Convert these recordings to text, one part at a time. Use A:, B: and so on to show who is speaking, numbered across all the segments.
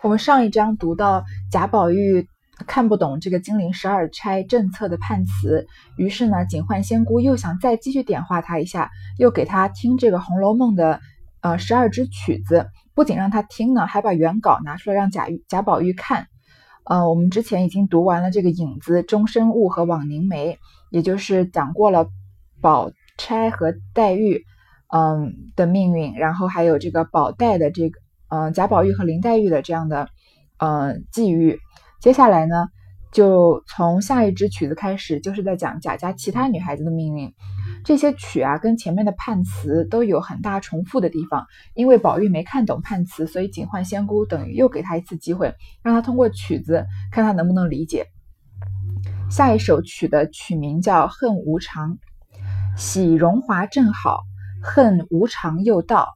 A: 我们上一章读到贾宝玉看不懂这个金陵十二钗政策的判词，于是呢，警幻仙姑又想再继续点化他一下，又给他听这个《红楼梦》的呃十二支曲子，不仅让他听呢，还把原稿拿出来让贾贾宝玉看。呃，我们之前已经读完了这个影子、终身物和枉凝眉，也就是讲过了宝钗和黛玉嗯的命运，然后还有这个宝黛的这个。嗯，贾宝玉和林黛玉的这样的，嗯际遇，接下来呢，就从下一支曲子开始，就是在讲贾家其他女孩子的命运。这些曲啊，跟前面的判词都有很大重复的地方。因为宝玉没看懂判词，所以警幻仙姑等于又给他一次机会，让他通过曲子看他能不能理解。下一首曲的曲名叫《恨无常》，喜荣华正好，恨无常又到，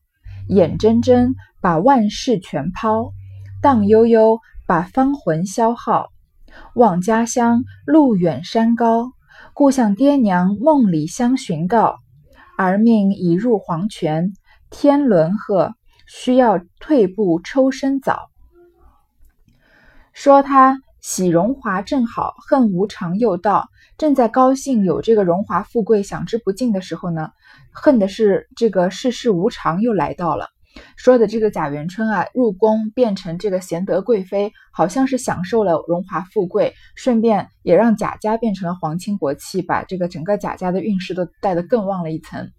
A: 眼睁睁。把万事全抛，荡悠悠，把芳魂消耗。望家乡路远山高，故向爹娘梦里相寻告。儿命已入黄泉，天伦鹤，需要退步抽身早。说他喜荣华正好，恨无常又到。正在高兴有这个荣华富贵享之不尽的时候呢，恨的是这个世事无常又来到了。说的这个贾元春啊，入宫变成这个贤德贵妃，好像是享受了荣华富贵，顺便也让贾家变成了皇亲国戚，把这个整个贾家的运势都带得更旺了一层。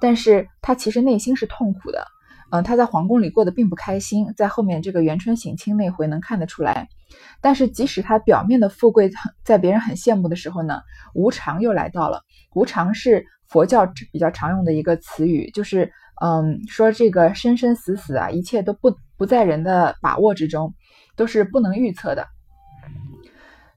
A: 但是他其实内心是痛苦的，嗯，他在皇宫里过得并不开心，在后面这个元春省亲那回能看得出来。但是即使他表面的富贵，在别人很羡慕的时候呢，无常又来到了。无常是佛教比较常用的一个词语，就是。嗯，说这个生生死死啊，一切都不不在人的把握之中，都是不能预测的。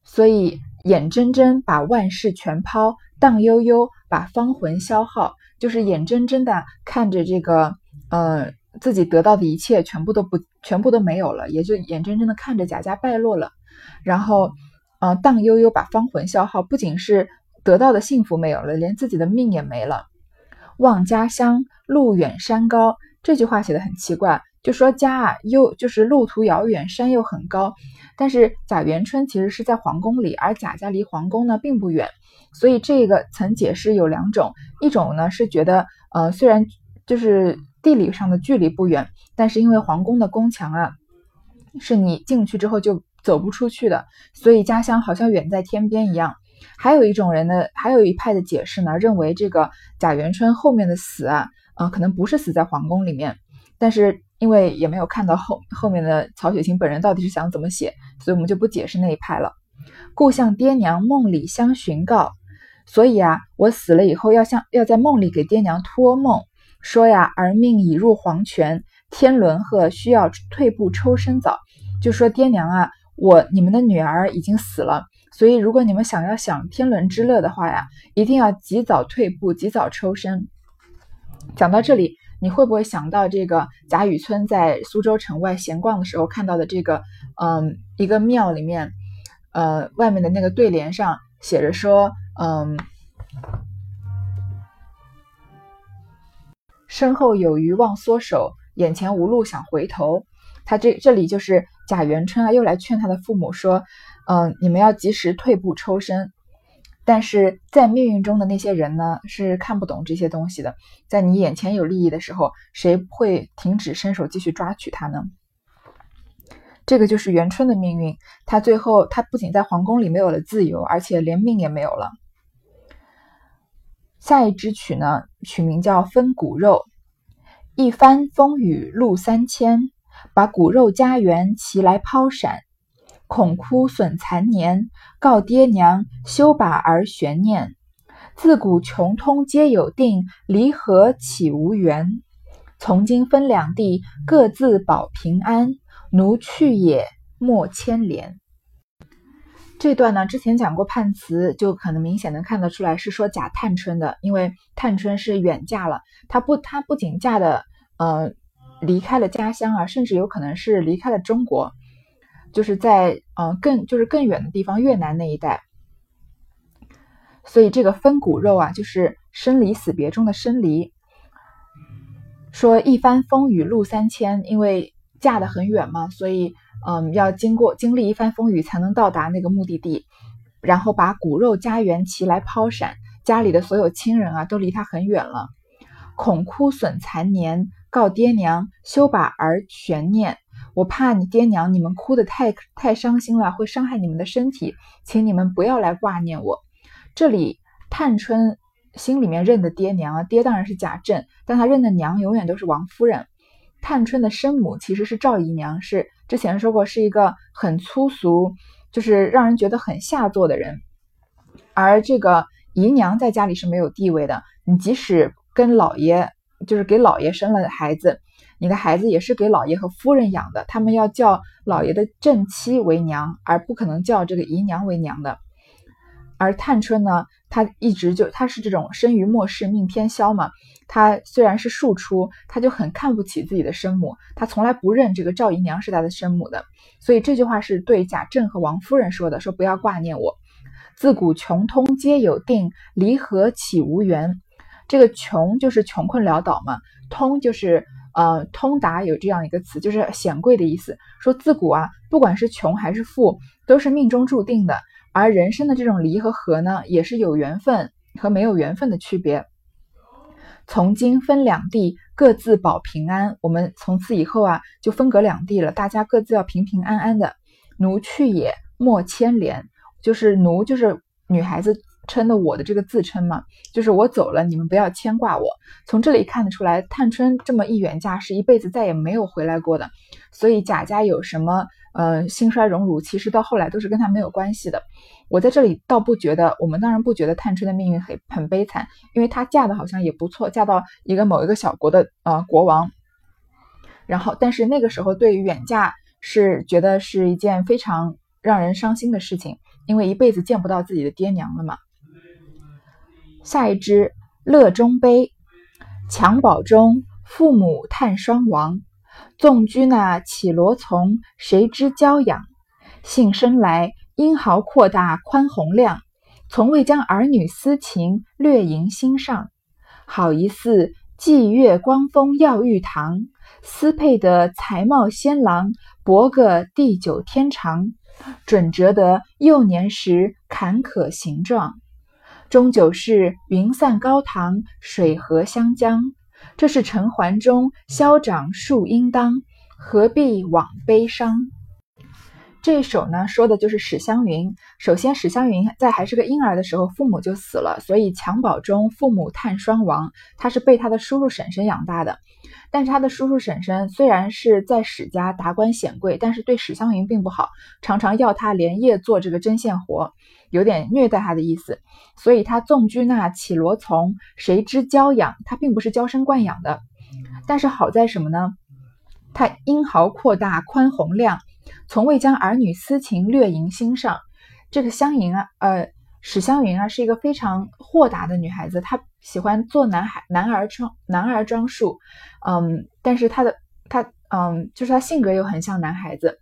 A: 所以眼睁睁把万事全抛，荡悠悠把芳魂消耗，就是眼睁睁的看着这个，呃，自己得到的一切全部都不全部都没有了，也就眼睁睁的看着贾家败落了。然后，嗯，荡悠悠把芳魂消耗，不仅是得到的幸福没有了，连自己的命也没了。望家乡路远山高，这句话写的很奇怪，就说家啊又就是路途遥远，山又很高。但是贾元春其实是在皇宫里，而贾家离皇宫呢并不远，所以这个曾解释有两种，一种呢是觉得，呃，虽然就是地理上的距离不远，但是因为皇宫的宫墙啊，是你进去之后就走不出去的，所以家乡好像远在天边一样。还有一种人呢，还有一派的解释呢，认为这个贾元春后面的死啊，呃，可能不是死在皇宫里面，但是因为也没有看到后后面的曹雪芹本人到底是想怎么写，所以我们就不解释那一派了。故向爹娘梦里相寻告，所以啊，我死了以后要向要在梦里给爹娘托梦，说呀，儿命已入黄泉，天伦鹤需要退步抽身早，就说爹娘啊，我你们的女儿已经死了。所以，如果你们想要享天伦之乐的话呀，一定要及早退步，及早抽身。讲到这里，你会不会想到这个贾雨村在苏州城外闲逛的时候看到的这个，嗯，一个庙里面，呃，外面的那个对联上写着说，嗯，身后有余忘缩手，眼前无路想回头。他这这里就是贾元春啊，又来劝他的父母说。嗯，你们要及时退步抽身，但是在命运中的那些人呢，是看不懂这些东西的。在你眼前有利益的时候，谁会停止伸手继续抓取它呢？这个就是元春的命运。他最后，他不仅在皇宫里没有了自由，而且连命也没有了。下一支曲呢，曲名叫《分骨肉》，一番风雨路三千，把骨肉家园齐来抛闪。恐枯损残年，告爹娘休把儿悬念。自古穷通皆有定，离合岂无缘？从今分两地，各自保平安。奴去也，莫牵连。这段呢，之前讲过判词，就可能明显能看得出来是说贾探春的，因为探春是远嫁了，她不，她不仅嫁的，呃，离开了家乡啊，甚至有可能是离开了中国。就是在嗯更就是更远的地方，越南那一带，所以这个分骨肉啊，就是生离死别中的生离。说一番风雨路三千，因为嫁得很远嘛，所以嗯，要经过经历一番风雨才能到达那个目的地，然后把骨肉家园齐来抛闪，家里的所有亲人啊都离他很远了，恐枯损残年，告爹娘休把儿悬念。我怕你爹娘你们哭得太太伤心了，会伤害你们的身体，请你们不要来挂念我。这里探春心里面认的爹娘啊，爹当然是贾政，但他认的娘永远都是王夫人。探春的生母其实是赵姨娘，是之前说过是一个很粗俗，就是让人觉得很下作的人。而这个姨娘在家里是没有地位的，你即使跟老爷，就是给老爷生了孩子。你的孩子也是给老爷和夫人养的，他们要叫老爷的正妻为娘，而不可能叫这个姨娘为娘的。而探春呢，她一直就她是这种生于末世命偏消嘛，她虽然是庶出，她就很看不起自己的生母，她从来不认这个赵姨娘是她的生母的。所以这句话是对贾政和王夫人说的，说不要挂念我。自古穷通皆有定，离合岂无缘？这个穷就是穷困潦倒嘛，通就是。呃，通达有这样一个词，就是显贵的意思。说自古啊，不管是穷还是富，都是命中注定的。而人生的这种离和合呢，也是有缘分和没有缘分的区别。从今分两地，各自保平安。我们从此以后啊，就分隔两地了，大家各自要平平安安的。奴去也，莫牵连。就是奴，就是女孩子。称的我的这个自称嘛，就是我走了，你们不要牵挂我。从这里看得出来，探春这么一远嫁，是一辈子再也没有回来过的。所以贾家有什么呃兴衰荣辱，其实到后来都是跟他没有关系的。我在这里倒不觉得，我们当然不觉得探春的命运很很悲惨，因为她嫁的好像也不错，嫁到一个某一个小国的呃国王。然后，但是那个时候对于远嫁是觉得是一件非常让人伤心的事情，因为一辈子见不到自己的爹娘了嘛。下一支乐中悲，襁褓中父母叹双亡。纵居那绮罗丛，谁知娇养？幸生来英豪阔大宽宏量，从未将儿女私情略萦心上。好一似霁月光风耀玉堂，斯配得才貌仙郎，博个地久天长。准折得幼年时坎坷形状。终究是云散高堂，水合湘江。这是陈桓中消长树应当，何必枉悲伤？这一首呢，说的就是史湘云。首先，史湘云在还是个婴儿的时候，父母就死了，所以襁褓中父母叹双亡。他是被他的叔叔婶婶养大的。但是他的叔叔婶婶虽然是在史家达官显贵，但是对史湘云并不好，常常要他连夜做这个针线活。有点虐待他的意思，所以他纵居那绮罗丛，谁知娇养？他并不是娇生惯养的。但是好在什么呢？他英豪阔大，宽宏量，从未将儿女私情略萦心上。这个湘云啊，呃，史湘云啊，是一个非常豁达的女孩子，她喜欢做男孩男儿装男儿装束，嗯，但是她的她嗯，就是她性格又很像男孩子，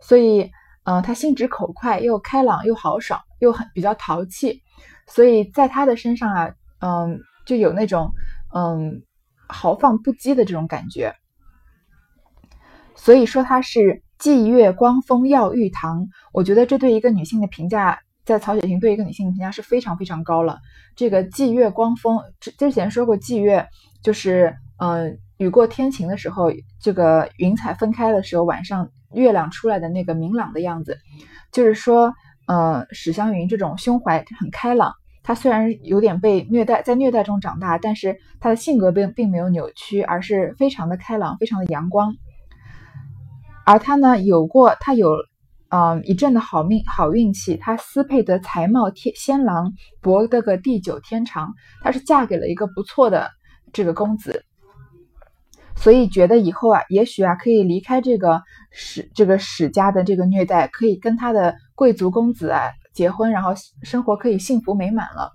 A: 所以。嗯，他心直口快，又开朗又豪爽，又很比较淘气，所以在他的身上啊，嗯，就有那种嗯豪放不羁的这种感觉。所以说他是霁月光风耀玉堂，我觉得这对一个女性的评价，在曹雪芹对一个女性的评价是非常非常高了。这个霁月光风之之前说过，霁月就是嗯雨过天晴的时候，这个云彩分开的时候，晚上。月亮出来的那个明朗的样子，就是说，呃，史湘云这种胸怀很开朗，她虽然有点被虐待，在虐待中长大，但是她的性格并并没有扭曲，而是非常的开朗，非常的阳光。而她呢，有过她有，嗯，一阵的好命好运气，她私配得才貌天仙郎，博得个地久天长，她是嫁给了一个不错的这个公子。所以觉得以后啊，也许啊，可以离开这个史这个史家的这个虐待，可以跟他的贵族公子啊结婚，然后生活可以幸福美满了。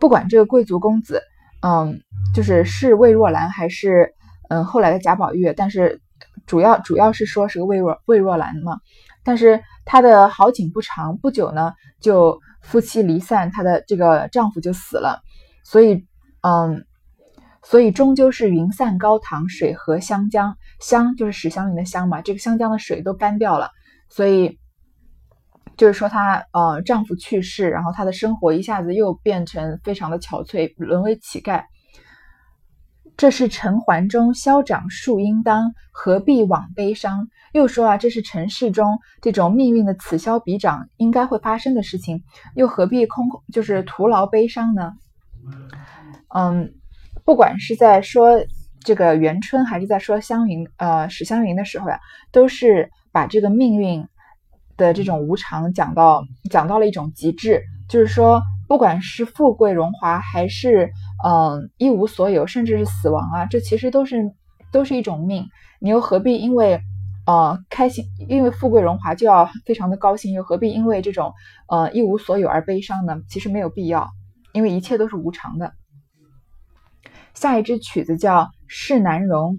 A: 不管这个贵族公子，嗯，就是是魏若兰还是嗯后来的贾宝玉，但是主要主要是说是个魏若魏若兰嘛。但是她的好景不长，不久呢就夫妻离散，她的这个丈夫就死了。所以，嗯。所以终究是云散高堂，水和湘江。湘就是史湘云的湘嘛，这个湘江的水都干掉了，所以就是说她呃丈夫去世，然后她的生活一下子又变成非常的憔悴，沦为乞丐。这是尘寰中消长树应当，何必枉悲伤？又说啊，这是尘世中这种命运的此消彼长，应该会发生的事情，又何必空就是徒劳悲伤呢？嗯，不管是在说这个元春，还是在说湘云，呃，史湘云的时候呀，都是把这个命运的这种无常讲到讲到了一种极致，就是说，不管是富贵荣华，还是嗯一无所有，甚至是死亡啊，这其实都是都是一种命，你又何必因为呃开心，因为富贵荣华就要非常的高兴，又何必因为这种呃一无所有而悲伤呢？其实没有必要。因为一切都是无常的。下一支曲子叫《世难容》，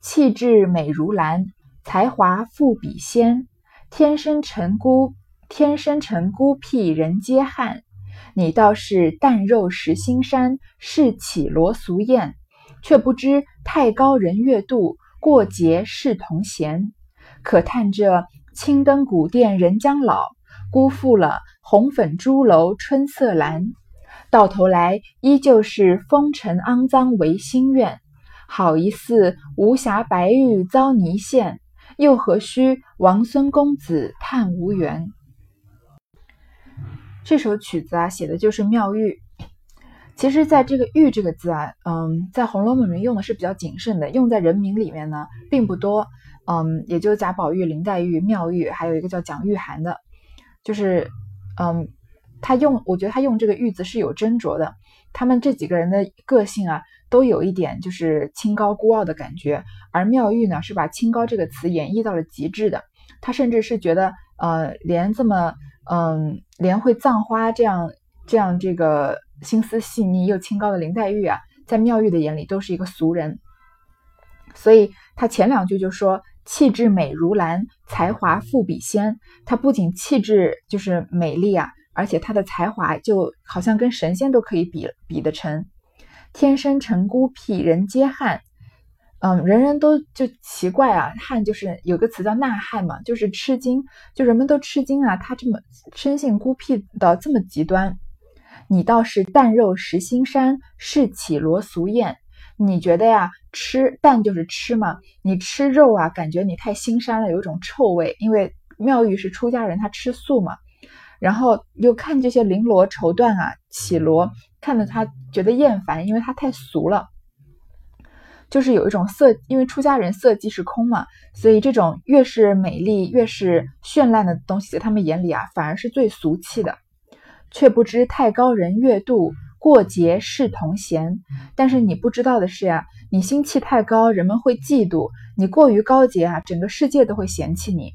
A: 气质美如兰，才华富比仙。天生陈孤，天生陈孤僻，人皆罕。你倒是淡肉食心山，世起罗俗艳，却不知太高人越度，过节是同弦。可叹这青灯古殿人将老，辜负了红粉朱楼春色阑。到头来依旧是风尘肮脏唯心愿，好一似无瑕白玉遭泥陷，又何须王孙公子叹无缘？这首曲子啊，写的就是妙玉。其实，在这个“玉”这个字啊，嗯，在《红楼梦》里面用的是比较谨慎的，用在人名里面呢并不多。嗯，也就贾宝玉、林黛玉、妙玉，还有一个叫蒋玉菡的，就是嗯。他用，我觉得他用这个“玉”字是有斟酌的。他们这几个人的个性啊，都有一点就是清高孤傲的感觉。而妙玉呢，是把“清高”这个词演绎到了极致的。他甚至是觉得，呃，连这么，嗯，连会葬花这样这样这个心思细腻又清高的林黛玉啊，在妙玉的眼里都是一个俗人。所以他前两句就说：“气质美如兰，才华富比仙。”他不仅气质就是美丽啊。而且他的才华就好像跟神仙都可以比比得成，天生成孤僻，人皆罕。嗯，人人都就奇怪啊，罕就是有个词叫呐罕嘛，就是吃惊，就人们都吃惊啊，他这么生性孤僻到这么极端。你倒是淡肉食心山，世起罗俗艳。你觉得呀，吃淡就是吃嘛，你吃肉啊，感觉你太心膻了，有一种臭味。因为妙玉是出家人，她吃素嘛。然后又看这些绫罗绸缎啊，绮罗，看得他觉得厌烦，因为他太俗了。就是有一种色，因为出家人色即是空嘛，所以这种越是美丽、越是绚烂的东西，在他们眼里啊，反而是最俗气的。却不知太高人越度，过节是同弦。但是你不知道的是呀，你心气太高，人们会嫉妒；你过于高洁啊，整个世界都会嫌弃你。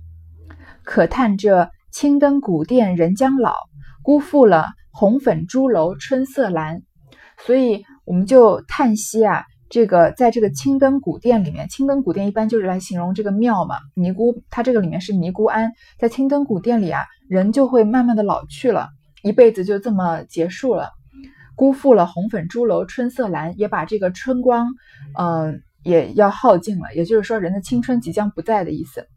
A: 可叹这。青灯古殿人将老，辜负了红粉朱楼春色阑。所以我们就叹息啊，这个在这个青灯古殿里面，青灯古殿一般就是来形容这个庙嘛。尼姑，它这个里面是尼姑庵，在青灯古殿里啊，人就会慢慢的老去了，一辈子就这么结束了，辜负了红粉朱楼春色阑，也把这个春光，嗯，也要耗尽了。也就是说，人的青春即将不在的意思。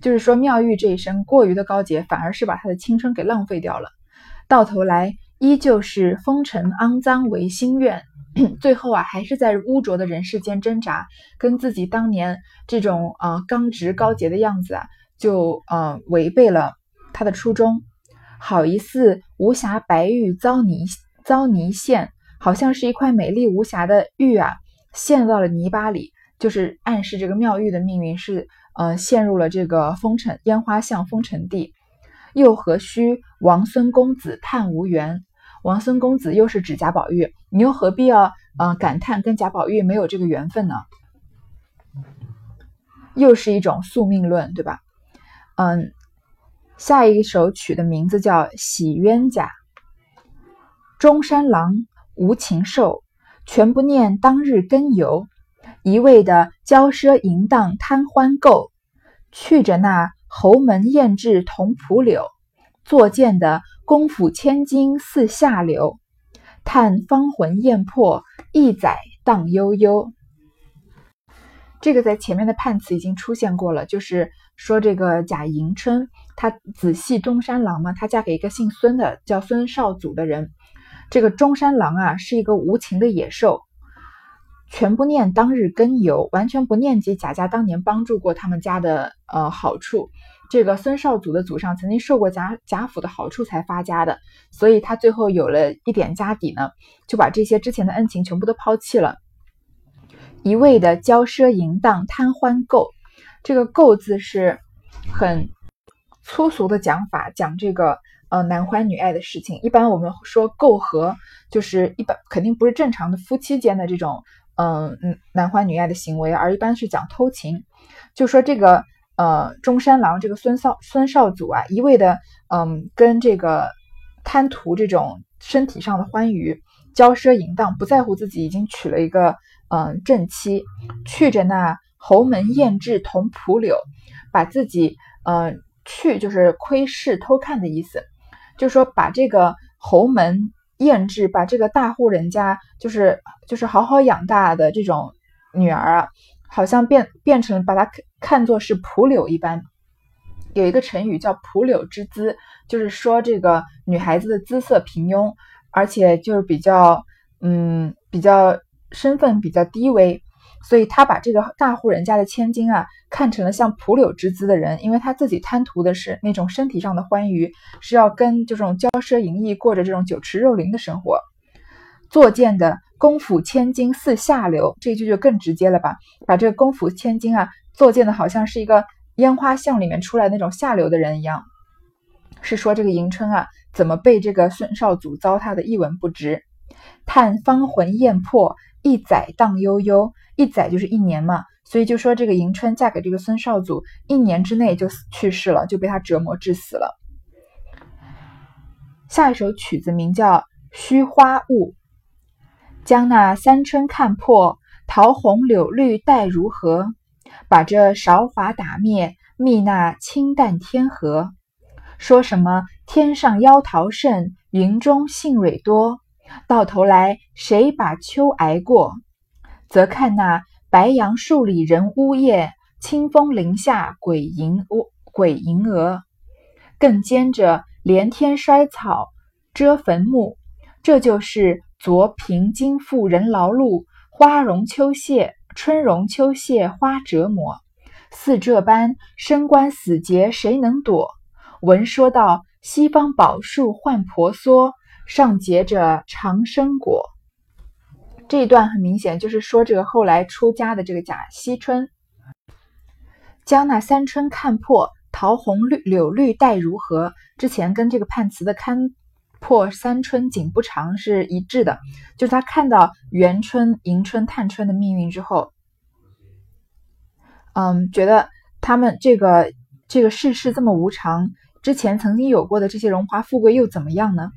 A: 就是说，妙玉这一生过于的高洁，反而是把她的青春给浪费掉了。到头来，依旧是风尘肮脏为心愿，最后啊，还是在污浊的人世间挣扎，跟自己当年这种呃刚直高洁的样子啊，就呃违背了他的初衷。好一似无瑕白玉遭泥遭泥陷，好像是一块美丽无瑕的玉啊，陷到了泥巴里，就是暗示这个妙玉的命运是。呃，陷入了这个风尘烟花巷风尘地，又何须王孙公子叹无缘？王孙公子又是指贾宝玉，你又何必要呃感叹跟贾宝玉没有这个缘分呢？又是一种宿命论，对吧？嗯，下一首曲的名字叫《喜冤家》。中山狼无情兽，全不念当日根由。一味的骄奢淫荡贪欢购，去着那侯门艳质同蒲柳，作贱的功夫千金似下流。叹芳魂艳魄，一载荡悠悠。这个在前面的判词已经出现过了，就是说这个贾迎春，她子系中山狼嘛，她嫁给一个姓孙的叫孙少祖的人。这个中山狼啊，是一个无情的野兽，全不念当日根由，完全不念及贾家当年帮助过他们家的呃好处。这个孙少祖的祖上曾经受过贾贾府的好处才发家的，所以他最后有了一点家底呢，就把这些之前的恩情全部都抛弃了。一味的骄奢淫荡贪欢垢，这个垢字是很粗俗的讲法，讲这个呃男欢女爱的事情。一般我们说媾和，就是一般肯定不是正常的夫妻间的这种嗯嗯男欢女爱的行为，而一般是讲偷情。就说这个呃中山狼这个孙少孙少祖啊，一味的嗯跟这个贪图这种身体上的欢愉，骄奢淫荡，不在乎自己已经娶了一个。嗯，正妻去着那侯门艳质同蒲柳，把自己嗯去就是窥视偷看的意思，就说把这个侯门艳质，把这个大户人家就是就是好好养大的这种女儿啊，好像变变成把她看作是蒲柳一般。有一个成语叫蒲柳之姿，就是说这个女孩子的姿色平庸，而且就是比较嗯比较。身份比较低微，所以他把这个大户人家的千金啊看成了像蒲柳之姿的人，因为他自己贪图的是那种身体上的欢愉，是要跟这种骄奢淫逸过着这种酒池肉林的生活。作贱的功府千金似下流，这句就更直接了吧？把这个功府千金啊作贱的好像是一个烟花巷里面出来那种下流的人一样，是说这个迎春啊怎么被这个孙少祖糟蹋的一文不值？叹芳魂艳魄。一载荡悠悠，一载就是一年嘛，所以就说这个迎春嫁给这个孙少祖，一年之内就去世了，就被他折磨致死了。下一首曲子名叫《虚花雾》，将那三春看破，桃红柳绿待如何？把这韶华打灭，觅那清淡天河。说什么天上妖桃盛，云中杏蕊多。到头来，谁把秋挨过？则看那白杨树里人呜咽，清风林下鬼吟呜鬼吟蛾。更兼着连天衰草遮坟墓，这就是昨平今富人劳碌，花容秋谢，春容秋谢花折磨。似这般生关死劫，谁能躲？闻说道西方宝树换婆娑。上结着长生果，这一段很明显就是说这个后来出家的这个贾惜春，将那三春看破，桃红绿柳绿待如何？之前跟这个判词的看破三春景不长是一致的，就是他看到元春、迎春、探春的命运之后，嗯，觉得他们这个这个世事这么无常，之前曾经有过的这些荣华富贵又怎么样呢？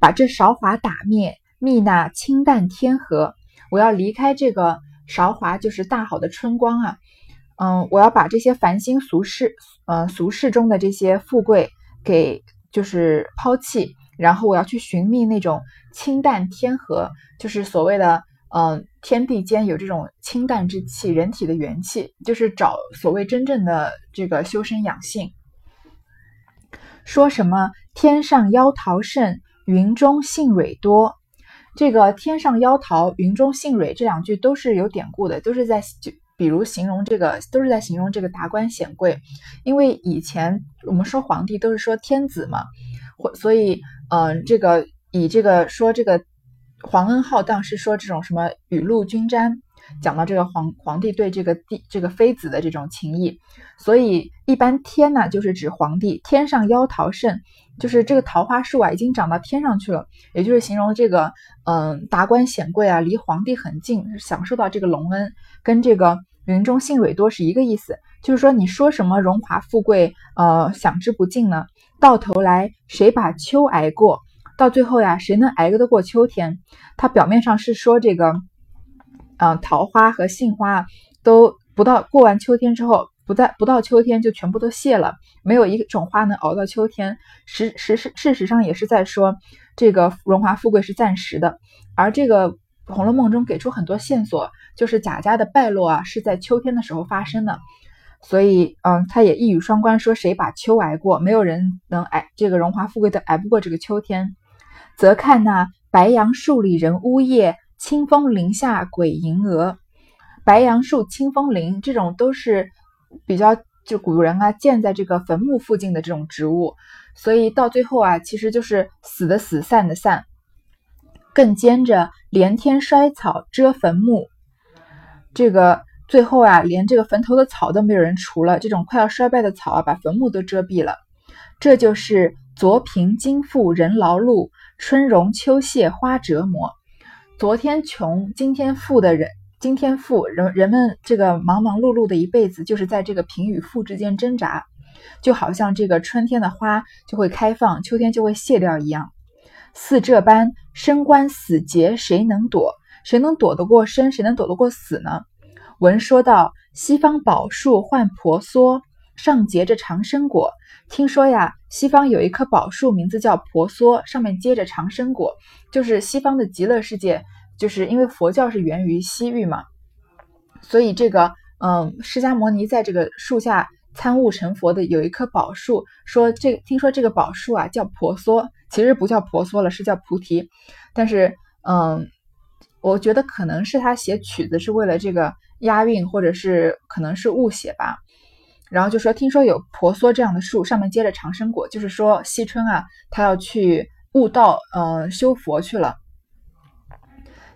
A: 把这韶华打灭，觅那清淡天河。我要离开这个韶华，就是大好的春光啊。嗯，我要把这些烦心俗世，呃，俗世中的这些富贵给就是抛弃，然后我要去寻觅那种清淡天和，就是所谓的嗯，天地间有这种清淡之气，人体的元气，就是找所谓真正的这个修身养性。说什么天上妖桃盛。云中杏蕊多，这个天上妖桃，云中杏蕊这两句都是有典故的，都是在就比如形容这个，都是在形容这个达官显贵。因为以前我们说皇帝都是说天子嘛，或所以嗯，这个以这个说这个皇恩浩荡是说这种什么雨露均沾。讲到这个皇皇帝对这个帝这个妃子的这种情谊，所以一般天呢就是指皇帝，天上妖桃盛，就是这个桃花树啊已经长到天上去了，也就是形容这个嗯达官显贵啊离皇帝很近，享受到这个隆恩，跟这个云中杏蕊多是一个意思，就是说你说什么荣华富贵呃享之不尽呢？到头来谁把秋挨过？到最后呀谁能挨得过秋天？他表面上是说这个。嗯，桃花和杏花都不到过完秋天之后，不在不到秋天就全部都谢了，没有一种花能熬到秋天。实实事事实上也是在说这个荣华富贵是暂时的，而这个《红楼梦》中给出很多线索，就是贾家的败落啊是在秋天的时候发生的。所以，嗯，他也一语双关，说谁把秋挨过，没有人能挨这个荣华富贵的挨不过这个秋天。则看那白杨树里人呜咽，清风林下鬼吟蛾。白杨树、清风林这种都是比较就古人啊建在这个坟墓附近的这种植物，所以到最后啊，其实就是死的死，散的散。更兼着连天衰草遮坟墓，这个。最后啊，连这个坟头的草都没有人除了，这种快要衰败的草啊，把坟墓都遮蔽了。这就是昨贫今富人劳碌，春荣秋谢花折磨。昨天穷，今天富的人，今天富人人们这个忙忙碌碌的一辈子，就是在这个贫与富之间挣扎，就好像这个春天的花就会开放，秋天就会谢掉一样。似这般生关死劫，谁能躲？谁能躲得过生？谁能躲得过死呢？文说到西方宝树唤婆娑，上结着长生果。听说呀，西方有一棵宝树，名字叫婆娑，上面结着长生果，就是西方的极乐世界。就是因为佛教是源于西域嘛，所以这个嗯，释迦牟尼在这个树下参悟成佛的有一棵宝树，说这听说这个宝树啊叫婆娑，其实不叫婆娑了，是叫菩提。但是嗯，我觉得可能是他写曲子是为了这个。押韵，或者是可能是误写吧。然后就说，听说有婆娑这样的树，上面结着长生果，就是说惜春啊，他要去悟道，呃，修佛去了。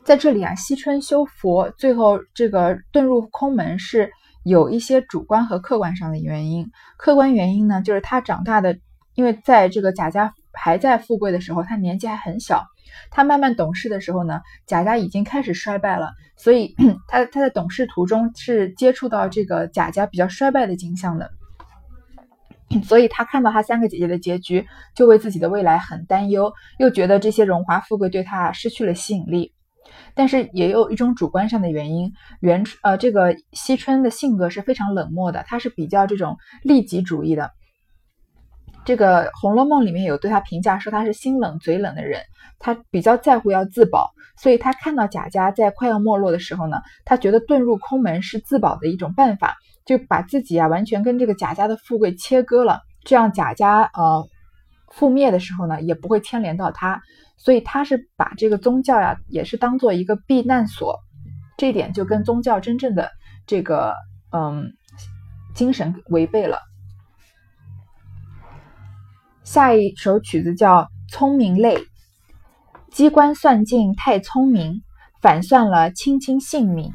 A: 在这里啊，惜春修佛，最后这个遁入空门是有一些主观和客观上的原因。客观原因呢，就是他长大的，因为在这个贾家还在富贵的时候，他年纪还很小。他慢慢懂事的时候呢，贾家已经开始衰败了，所以 他他在懂事途中是接触到这个贾家比较衰败的景象的，所以他看到他三个姐姐的结局，就为自己的未来很担忧，又觉得这些荣华富贵对他失去了吸引力。但是也有一种主观上的原因，元呃这个惜春的性格是非常冷漠的，他是比较这种利己主义的。这个《红楼梦》里面有对他评价说他是心冷嘴冷的人，他比较在乎要自保，所以他看到贾家在快要没落的时候呢，他觉得遁入空门是自保的一种办法，就把自己啊完全跟这个贾家的富贵切割了，这样贾家呃覆灭的时候呢也不会牵连到他，所以他是把这个宗教呀也是当做一个避难所，这一点就跟宗教真正的这个嗯精神违背了。下一首曲子叫《聪明泪》，机关算尽太聪明，反算了卿卿性命。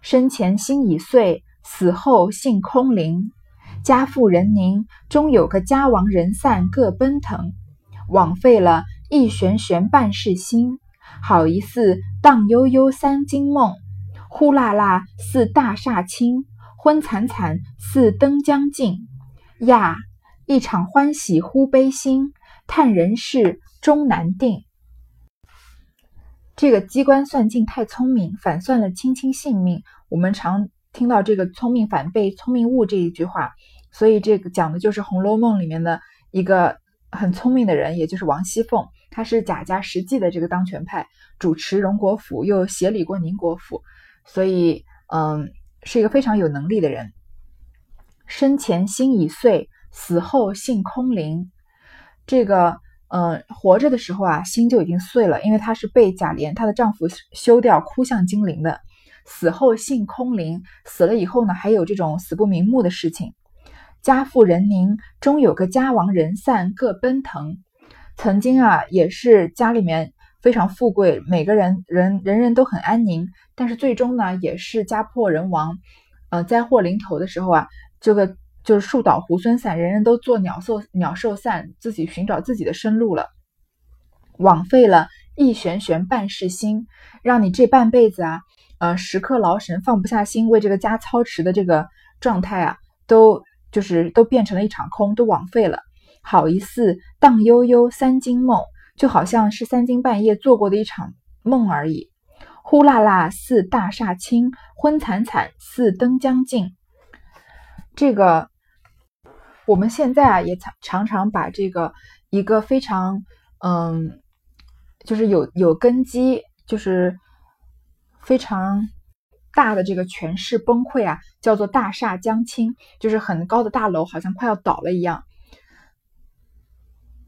A: 生前心已碎，死后性空灵。家富人宁，终有个家亡人散各奔腾。枉费了一悬悬半世心，好一似荡悠悠三更梦。呼啦啦似大厦倾，昏惨惨似灯将尽。呀！一场欢喜忽悲心，叹人事终难定。这个机关算尽太聪明，反算了卿卿性命。我们常听到这个“聪明反被聪明误”这一句话，所以这个讲的就是《红楼梦》里面的一个很聪明的人，也就是王熙凤。她是贾家实际的这个当权派，主持荣国府，又协理过宁国府，所以嗯，是一个非常有能力的人。生前心已碎。死后性空灵，这个，嗯，活着的时候啊，心就已经碎了，因为她是被贾琏她的丈夫休掉，哭向金陵的。死后性空灵，死了以后呢，还有这种死不瞑目的事情。家富人宁，终有个家亡人散各奔腾。曾经啊，也是家里面非常富贵，每个人人人人都很安宁，但是最终呢，也是家破人亡，呃，灾祸临头的时候啊，这个。就是树倒猢狲散，人人都做鸟兽鸟兽散，自己寻找自己的生路了，枉费了一悬悬半世心，让你这半辈子啊，呃，时刻劳神，放不下心，为这个家操持的这个状态啊，都就是都变成了一场空，都枉费了。好一似荡悠悠三更梦，就好像是三更半夜做过的一场梦而已。呼啦啦似大厦倾，昏惨惨似灯将尽。这个我们现在啊也常常常把这个一个非常嗯，就是有有根基，就是非常大的这个权势崩溃啊，叫做大厦将倾，就是很高的大楼好像快要倒了一样。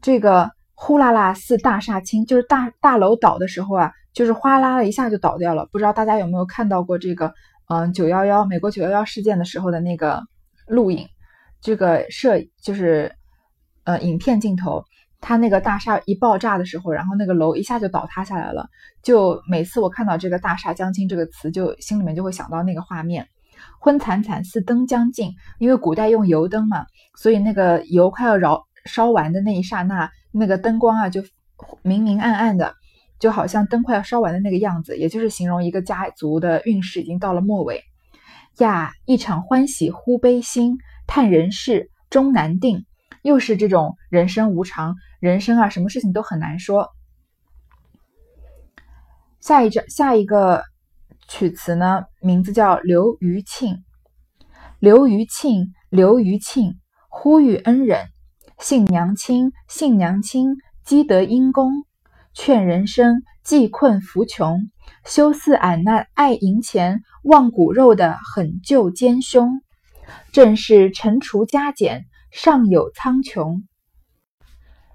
A: 这个呼啦啦似大厦倾，就是大大楼倒的时候啊，就是哗啦啦一下就倒掉了。不知道大家有没有看到过这个？嗯，九幺幺美国九幺幺事件的时候的那个录影，这个摄就是呃影片镜头，它那个大厦一爆炸的时候，然后那个楼一下就倒塌下来了。就每次我看到这个“大厦将倾”这个词，就心里面就会想到那个画面，昏惨惨似灯将尽。因为古代用油灯嘛，所以那个油快要烧烧完的那一刹那，那个灯光啊就明明暗暗的。就好像灯快要烧完的那个样子，也就是形容一个家族的运势已经到了末尾呀。一场欢喜忽悲心，叹人世终难定。又是这种人生无常，人生啊，什么事情都很难说。下一张下一个曲词呢，名字叫刘余庆。刘余庆，刘余庆，呼吁恩人，姓娘亲，姓娘亲，积德因功。劝人生济困扶穷，休似俺那爱银钱忘骨肉的狠救奸凶。正是陈除加减，尚有苍穹。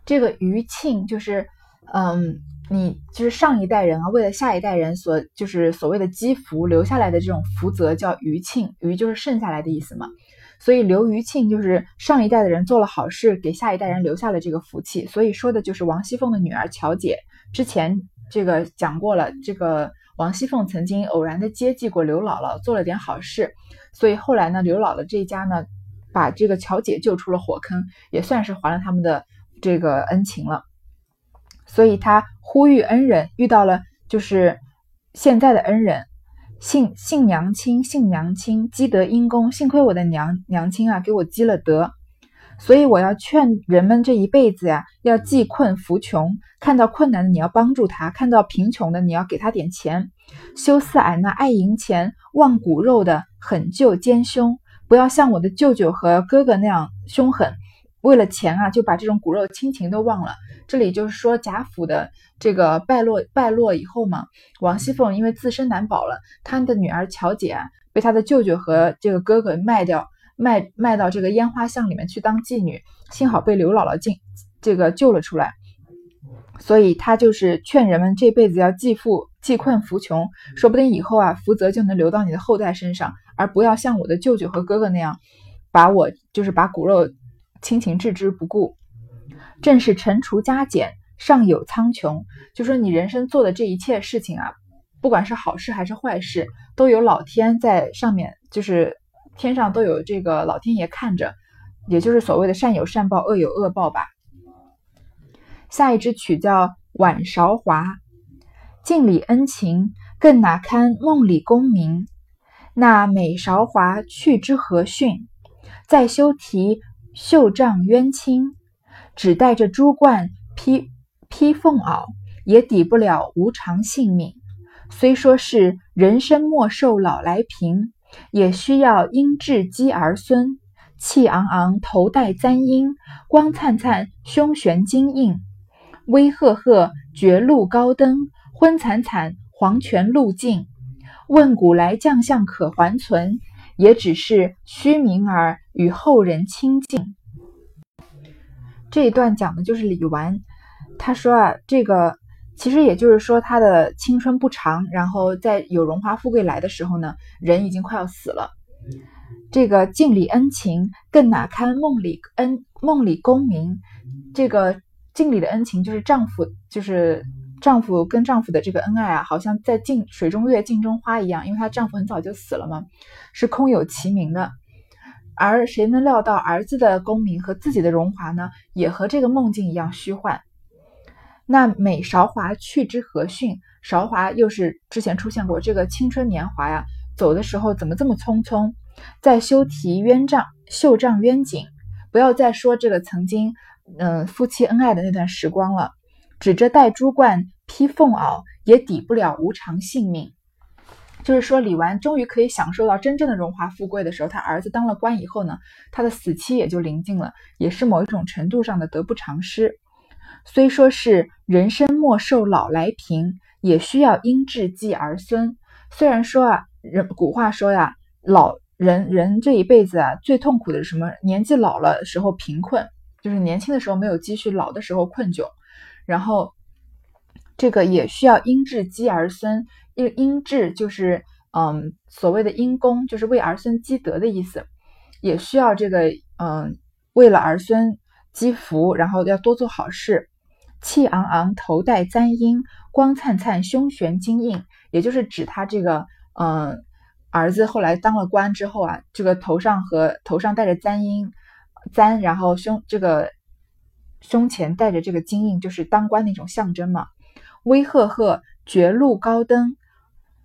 A: 这个余庆就是，嗯，你就是上一代人啊，为了下一代人所就是所谓的积福留下来的这种福泽，叫余庆。余就是剩下来的意思嘛。所以刘余庆就是上一代的人做了好事，给下一代人留下了这个福气。所以说的就是王熙凤的女儿乔姐。之前这个讲过了，这个王熙凤曾经偶然的接济过刘姥姥，做了点好事，所以后来呢，刘姥姥这一家呢，把这个乔姐救出了火坑，也算是还了他们的这个恩情了。所以他呼吁恩人，遇到了就是现在的恩人，姓姓娘亲，姓娘亲积德因功，幸亏我的娘娘亲啊，给我积了德。所以我要劝人们这一辈子呀，要济困扶穷。看到困难的你要帮助他，看到贫穷的你要给他点钱。休似俺那爱银钱忘骨肉的狠救奸凶，不要像我的舅舅和哥哥那样凶狠，为了钱啊就把这种骨肉亲情都忘了。这里就是说贾府的这个败落败落以后嘛，王熙凤因为自身难保了，她的女儿乔姐啊被她的舅舅和这个哥哥卖掉。卖卖到这个烟花巷里面去当妓女，幸好被刘姥姥进这个救了出来，所以他就是劝人们这辈子要济富济困扶穷，说不定以后啊福泽就能流到你的后代身上，而不要像我的舅舅和哥哥那样，把我就是把骨肉亲情置之不顾。正是陈除加减，上有苍穹，就说你人生做的这一切事情啊，不管是好事还是坏事，都有老天在上面，就是。天上都有这个老天爷看着，也就是所谓的善有善报，恶有恶报吧。下一支曲叫《晚韶华》，敬礼恩情，更哪堪梦里功名？那美韶华去之何逊？再修题绣帐鸳青，只带着珠冠披披凤袄，也抵不了无常性命。虽说是人生莫寿老来贫。也需要因智积儿孙，气昂昂头戴簪缨，光灿灿胸悬金印，威赫赫绝路高登，昏惨惨黄泉路径。问古来将相可还存？也只是虚名儿与后人亲近。这一段讲的就是李纨，他说啊，这个。其实也就是说，他的青春不长，然后在有荣华富贵来的时候呢，人已经快要死了。这个敬礼恩情，更哪堪梦里恩梦里功名？这个敬礼的恩情，就是丈夫，就是丈夫跟丈夫的这个恩爱啊，好像在镜水中月，镜中花一样，因为她丈夫很早就死了嘛，是空有其名的。而谁能料到儿子的功名和自己的荣华呢，也和这个梦境一样虚幻。那美韶华去之何逊？韶华又是之前出现过这个青春年华呀，走的时候怎么这么匆匆？在修题鸳帐，绣帐鸳锦，不要再说这个曾经，嗯，夫妻恩爱的那段时光了。指着戴珠冠披凤袄，也抵不了无常性命。就是说李纨终于可以享受到真正的荣华富贵的时候，他儿子当了官以后呢，他的死期也就临近了，也是某一种程度上的得不偿失。虽说是人生莫受老来贫，也需要因智继儿孙。虽然说啊，人古话说呀，老人人这一辈子啊，最痛苦的是什么？年纪老了时候贫困，就是年轻的时候没有积蓄，老的时候困窘。然后这个也需要因智积儿孙。因因智就是嗯所谓的因公，就是为儿孙积德的意思，也需要这个嗯为了儿孙积福，然后要多做好事。气昂昂，头戴簪缨，光灿灿，胸悬金印，也就是指他这个嗯儿子后来当了官之后啊，这个头上和头上戴着簪缨簪，然后胸这个胸前戴着这个金印，就是当官那种象征嘛。威赫赫，绝路高登。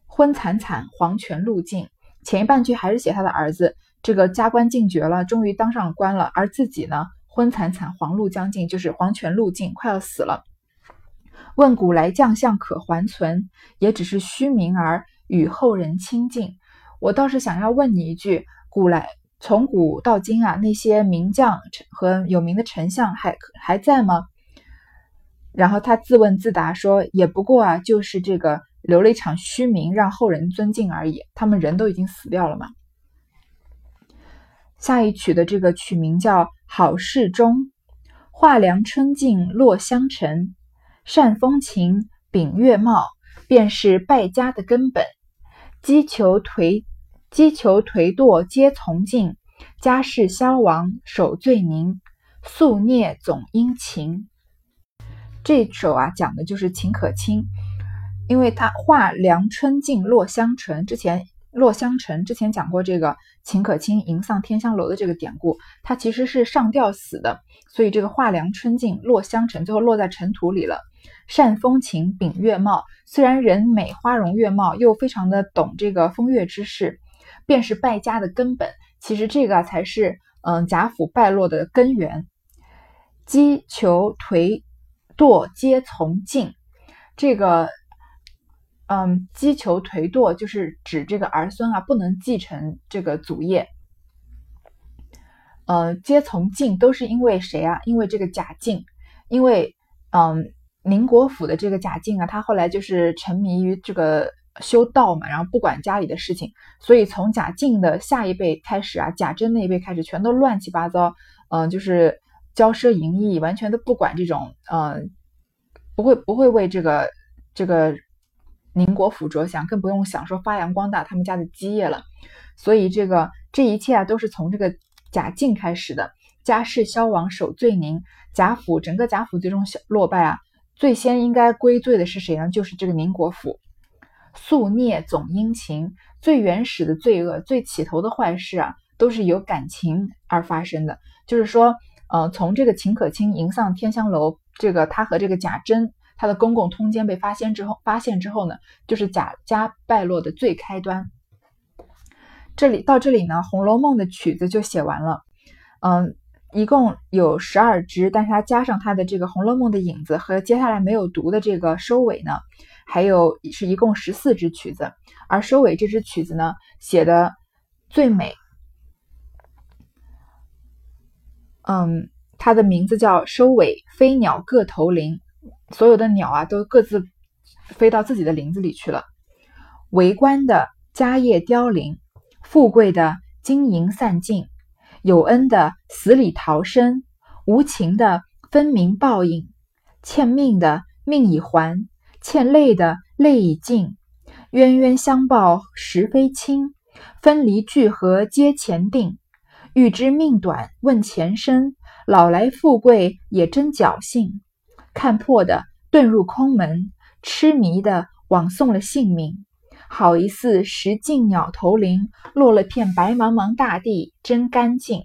A: 昏惨惨，黄泉路径。前一半句还是写他的儿子，这个加官进爵了，终于当上官了，而自己呢，昏惨惨，黄路将近，就是黄泉路径，快要死了。问古来将相可还存？也只是虚名儿，与后人亲近。我倒是想要问你一句：古来从古到今啊，那些名将和有名的丞相还还在吗？然后他自问自答说：也不过啊，就是这个。留了一场虚名，让后人尊敬而已。他们人都已经死掉了嘛。下一曲的这个曲名叫《好事中》，画梁春尽落香尘，善风情，秉月貌，便是败家的根本。击球颓，击球颓堕皆从尽，家事消亡守罪宁，宿孽总因情。这首啊，讲的就是秦可卿。因为他画梁春尽落香尘，之前落香尘之前讲过这个秦可卿吟丧天香楼的这个典故，他其实是上吊死的，所以这个画梁春尽落香尘，最后落在尘土里了。善风情，秉月貌，虽然人美花容月貌，又非常的懂这个风月之事，便是败家的根本。其实这个才是嗯贾府败落的根源。击求颓堕皆从尽，这个。嗯，击球颓堕就是指这个儿孙啊不能继承这个祖业。呃，皆从晋都是因为谁啊？因为这个贾敬，因为嗯宁国府的这个贾敬啊，他后来就是沉迷于这个修道嘛，然后不管家里的事情，所以从贾敬的下一辈开始啊，贾珍那一辈开始，全都乱七八糟，嗯，就是骄奢淫逸，完全都不管这种，嗯，不会不会为这个这个。宁国府着想，更不用想说发扬光大他们家的基业了。所以这个这一切啊，都是从这个贾敬开始的。家世消亡，守罪宁。贾府整个贾府最终落败啊，最先应该归罪的是谁呢？就是这个宁国府。宿孽总因情，最原始的罪恶，最起头的坏事啊，都是由感情而发生的。就是说，呃，从这个秦可卿迎丧天香楼，这个他和这个贾珍。他的公共通奸被发现之后，发现之后呢，就是贾家败落的最开端。这里到这里呢，《红楼梦》的曲子就写完了。嗯，一共有十二支，但是它加上它的这个《红楼梦》的影子和接下来没有读的这个收尾呢，还有是一共十四支曲子。而收尾这支曲子呢，写的最美。嗯，它的名字叫《收尾》，飞鸟各投林。所有的鸟啊，都各自飞到自己的林子里去了。为官的家业凋零，富贵的金银散尽，有恩的死里逃生，无情的分明报应，欠命的命已还，欠泪的泪已尽。冤冤相报实非轻，分离聚合皆前定。欲知命短问前生，老来富贵也真侥幸。看破的遁入空门，痴迷的枉送了性命。好一似石径鸟头林，落了片白茫茫大地，真干净。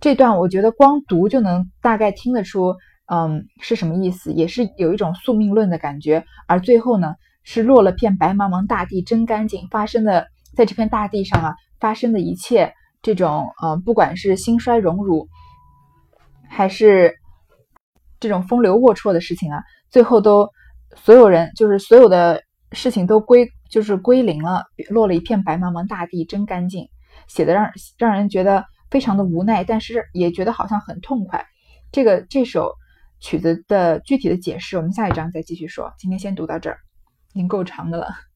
A: 这段我觉得光读就能大概听得出，嗯，是什么意思，也是有一种宿命论的感觉。而最后呢，是落了片白茫茫大地，真干净。发生的在这片大地上啊，发生的一切，这种嗯，不管是兴衰荣辱，还是。这种风流龌龊的事情啊，最后都所有人就是所有的事情都归就是归零了，落了一片白茫茫大地，真干净。写的让让人觉得非常的无奈，但是也觉得好像很痛快。这个这首曲子的具体的解释，我们下一章再继续说。今天先读到这儿，已经够长的了。